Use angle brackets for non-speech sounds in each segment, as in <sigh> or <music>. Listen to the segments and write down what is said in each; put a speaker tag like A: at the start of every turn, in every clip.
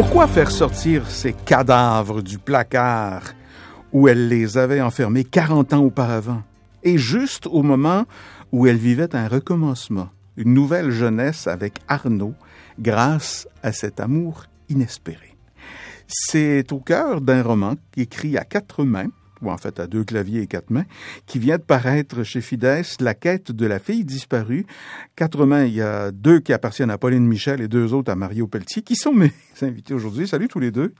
A: Pourquoi faire sortir ces cadavres du placard où elle les avait enfermés 40 ans auparavant, et juste au moment où elle vivait un recommencement, une nouvelle jeunesse avec Arnaud, grâce à cet amour inespéré? C'est au cœur d'un roman écrit à quatre mains, ou en fait à deux claviers et quatre mains, qui vient de paraître chez Fides, La quête de la fille disparue. Quatre mains, il y a deux qui appartiennent à Pauline Michel et deux autres à Mario Pelletier, qui sont mes <laughs> invités aujourd'hui. Salut tous les deux.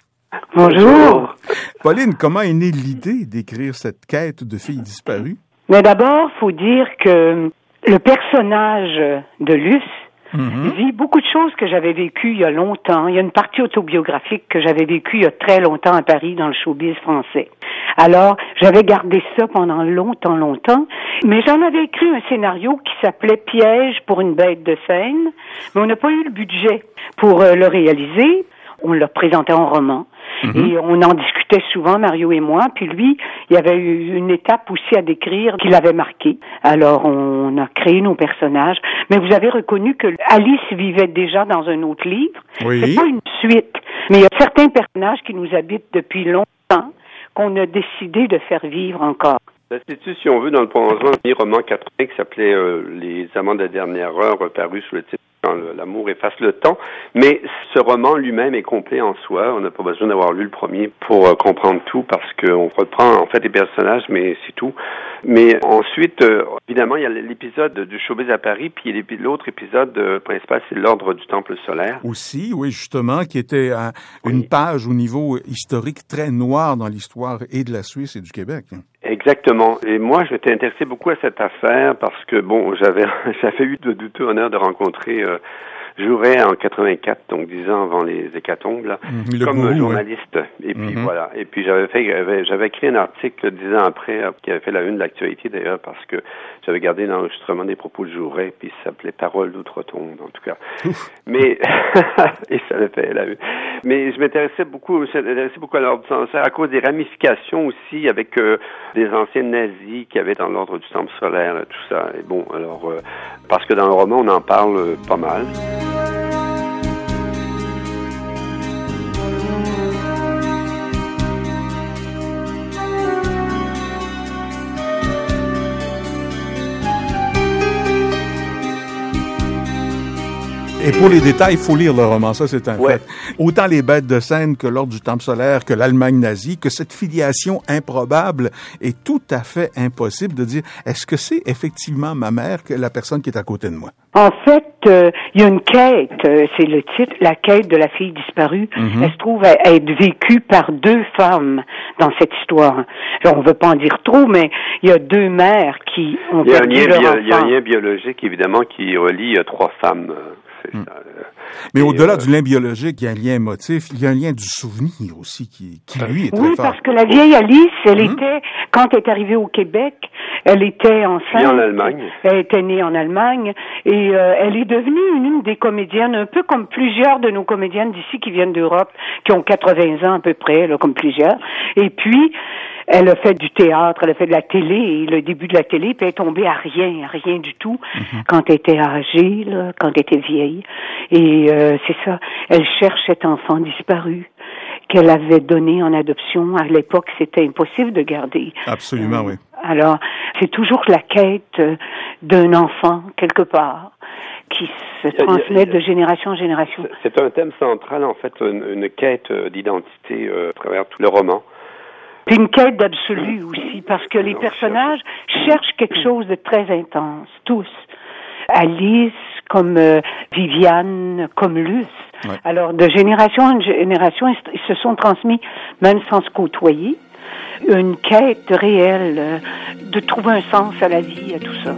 B: Bonjour.
A: Pauline, comment est née l'idée d'écrire cette quête de fille disparue?
B: Mais d'abord, faut dire que le personnage de Luce mm-hmm. beaucoup de choses que j'avais vécues il y a longtemps. Il y a une partie autobiographique que j'avais vécue il y a très longtemps à Paris dans le showbiz français. Alors, j'avais gardé ça pendant longtemps, longtemps, mais j'en avais écrit un scénario qui s'appelait Piège pour une bête de scène, mais on n'a pas eu le budget pour euh, le réaliser. On l'a présenté en roman. Mhm. Et on en discutait souvent, Mario et moi. Puis lui, il y avait eu une étape aussi à décrire qu'il avait marqué. Alors, on a créé nos personnages. Mais vous avez reconnu que Alice vivait déjà dans un autre livre.
A: Oui.
B: C'est pas une suite. Mais il y a certains personnages qui nous habitent depuis longtemps qu'on a décidé de faire vivre encore.
C: C'est-tu, si on veut, dans le prolongement d'un roman 80 qui s'appelait euh, Les Amants de la dernière heure, paru sous le titre quand l'amour efface le temps. Mais ce roman lui-même est complet en soi. On n'a pas besoin d'avoir lu le premier pour euh, comprendre tout parce qu'on reprend en fait les personnages, mais c'est tout. Mais ensuite, euh, évidemment, il y a l'épisode du showbiz à Paris, puis l'autre épisode euh, principal, c'est l'ordre du temple solaire.
A: Aussi, oui, justement, qui était une page au niveau historique très noir dans l'histoire et de la Suisse et du Québec.
C: Exactement. Et moi, je m'étais intéressé beaucoup à cette affaire parce que, bon, j'avais, <laughs> j'avais eu de douteux honneur de rencontrer euh, Jouret en 84, donc dix ans avant les hécatombes, là,
A: mmh,
C: comme journaliste. Et puis mmh. voilà. Et puis j'avais fait, j'avais, écrit un article dix ans après euh, qui avait fait la une de l'actualité d'ailleurs parce que j'avais gardé l'enregistrement des propos de Jouret, puis ça s'appelait Parole d'outre-tombe en tout cas. Mais <laughs> et ça avait fait la une. Mais je m'intéressais beaucoup, je m'intéressais beaucoup à l'ordre du solaire à cause des ramifications aussi avec euh, des anciens nazis qui avaient dans l'ordre du temple solaire, tout ça. Et bon, alors euh, parce que dans le roman on en parle pas mal.
A: Et pour les détails, il faut lire le roman, ça c'est un fait. Autant les bêtes de scène que l'ordre du temple solaire, que l'Allemagne nazie, que cette filiation improbable est tout à fait impossible de dire est-ce que c'est effectivement ma mère que la personne qui est à côté de moi?
B: En fait, euh, il y a une quête, euh, c'est le titre, la quête de la fille disparue.
A: Mhm.
B: Elle se trouve à, être vécue par deux femmes dans cette histoire. Alors, on veut pas en dire trop, mais il y a deux mères qui ont perdu leur enfant.
C: Il y a un lien biologique évidemment qui relie euh, trois femmes. C'est
A: Hmm.
C: ça, euh.
A: Mais
C: Et,
A: au-delà
C: euh,
A: du lien biologique, il y a un lien émotif, il y a un lien du souvenir aussi qui, qui lui, est très
B: Oui,
A: fort.
B: parce que la vieille Alice, elle
A: Mhm.
B: était, quand elle est arrivée au Québec, elle était enceinte.
C: Puis en Allemagne.
B: Elle était née en Allemagne et euh, elle est devenue une, une des comédiennes, un peu comme plusieurs de nos comédiennes d'ici qui viennent d'Europe, qui ont 80 ans à peu près, là, comme plusieurs. Et puis, elle a fait du théâtre, elle a fait de la télé, et le début de la télé, puis elle est tombée à rien, à rien du tout, quand elle était âgée, là, quand elle était vieille. Et euh, c'est ça, elle cherche cet enfant disparu qu'elle avait donné en adoption. À l'époque, c'était impossible de garder.
A: Absolument, oui.
B: Alors, c'est toujours la quête euh, d'un enfant, quelque part, qui se transmet de génération en génération.
C: C'est- C'est un thème central, en fait, une, une quête euh, d'identité euh, à travers tout le roman.
B: Puis une quête d'absolu aussi, parce que les personnages cherchent quelque chose de très intense, tous. Alice, comme euh, Viviane, comme Luce.
A: Ouais.
B: Alors, de génération en génération, ils se- ils se sont transmis, même sans se côtoyer, une quête réelle euh, de trouver un sens à la vie, à tout ça.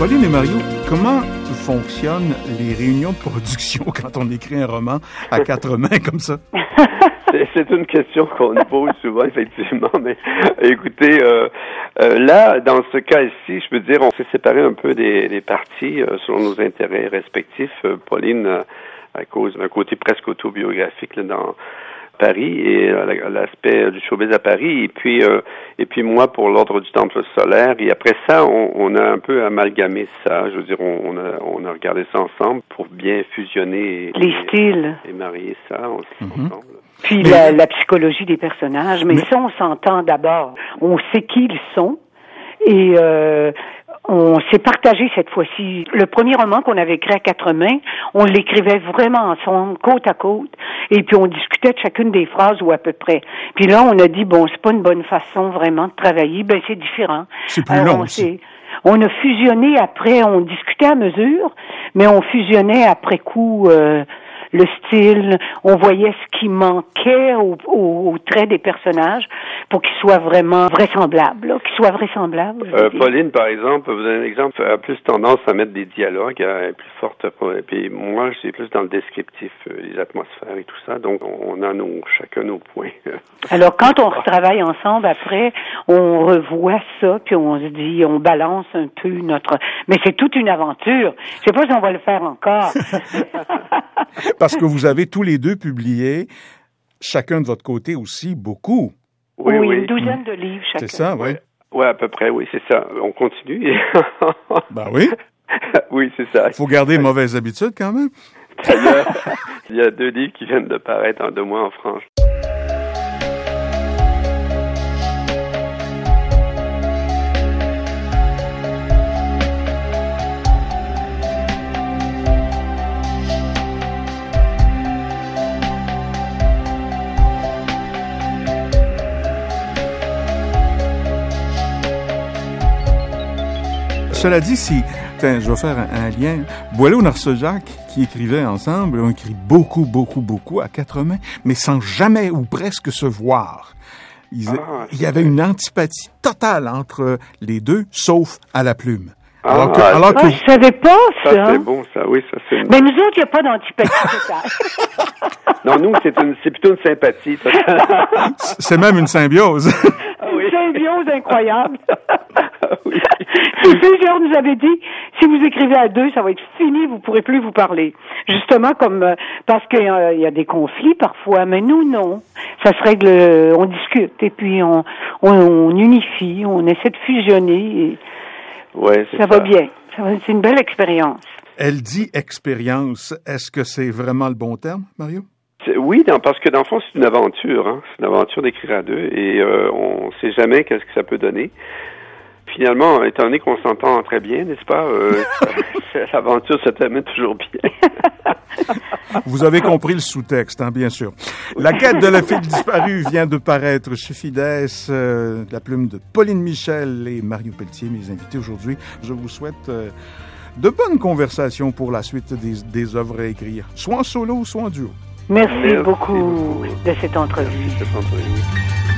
A: Pauline et Mario, comment fonctionnent les réunions de production <laughs> quand on écrit un roman à quatre mains comme ça? <laughs>
C: c'est une question qu'on nous pose souvent, effectivement. Mais écoutez, euh, euh, là, dans ce cas-ci, je peux dire, on s'est séparé un peu des, parties euh, selon nos intérêts respectifs. Pauline, à cause d'un côté presque autobiographique là, dans Paris et l'aspect du showbiz à Paris et puis et puis moi pour l'ordre du temple solaire et après ça on, on, a un peu amalgamé ça je veux dire on, a on a regardé ça ensemble pour bien fusionner
B: les styles
C: et marier ça mhm. ensemble
B: puis la, la, psychologie des personnages. Mais, ça, on s'entend d'abord. On sait qui ils sont. Et euh, on s'est partagé cette fois-ci. Le premier roman qu'on avait écrit à quatre mains, on l'écrivait vraiment ensemble, côte à côte, et puis on discutait de chacune des phrases ou à peu près. Puis là, on a dit bon, c'est pas une bonne façon vraiment de travailler, ben c'est différent.
A: C'est plus long
B: on, on a fusionné après, on discutait à mesure, mais on fusionnait après coup. Euh, le style, on voyait ce qui manquait au, au, trait des personnages pour qu'ils soient vraiment vraisemblables, qu'ils soient vraisemblables.
C: Euh, Pauline, par exemple, vous donner un exemple, a plus tendance à mettre des dialogues, elle est plus forte. Et puis moi, c'est plus dans le descriptif, euh, les atmosphères et tout ça. Donc, on a nos, chacun nos points. <laughs>
B: Alors, quand on retravaille ensemble, après, on revoit ça, puis on se dit, on balance un peu notre... Mais c'est toute une aventure. Je sais pas si on va le faire encore. <laughs>
A: Parce que vous avez tous les deux publié, chacun de votre côté aussi, beaucoup.
B: Oui, oui, une douzaine de livres chacun.
A: C'est ça, oui.
C: Oui, à peu près, oui, c'est ça. On continue. <laughs>
A: ben oui.
C: oui, c'est ça.
A: Il faut garder mauvaises habitudes quand même. <laughs>
C: il y a deux livres qui viennent de paraître en deux mois en France.
A: Cela dit, si, je vais faire un, lien. Boileau Narcejac, qui écrivaient ensemble, ont écrit beaucoup, beaucoup, beaucoup à quatre mains, mais sans jamais ou presque se voir. Ah, il y avait une antipathie totale entre les deux, sauf à la plume.
B: Ah, alors que, alors que... Ah, je savais pas ça.
C: Ça c'est bon, ça, oui, ça c'est.
B: Mais nous autres, il n'y a pas d'antipathie totale. <laughs>
C: non, nous, c'est une, c'est plutôt une sympathie. <laughs>
A: c'est même une symbiose.
B: Une symbiose incroyable. <laughs> oui. Plusieurs nous avait dit, si vous écrivez à deux, ça va être fini, vous pourrez plus vous parler. Justement, comme euh, parce qu'il y a des conflits parfois, mais nous non. Ça se règle, euh, on discute et puis on, on, unifie, on essaie de fusionner. Et
C: ouais,
B: ça, ça va bien. C'est une belle expérience.
A: Elle dit expérience. Est-ce que c'est vraiment le bon terme, Mario?
C: Oui, parce que dans le fond, c'est une aventure. Hein? C'est une aventure d'écrire à deux et euh, on ne sait jamais qu'est-ce que ça peut donner finalement, étant donné qu'on s'entend très bien, n'est-ce pas, euh, <laughs> <laughs> l'aventure se termine toujours bien. <laughs>
A: Vous avez compris le sous-texte, hein, bien sûr. La quête de la fille disparue vient de paraître chez Fides, euh, la plume de Pauline Michel et Mario Pelletier, mes invités aujourd'hui. Je vous souhaite euh, de bonnes conversations pour la suite des, des œuvres à écrire, soit en solo, soit en duo.
B: Merci, beaucoup, de cette entrevue. Merci de cette entrevue.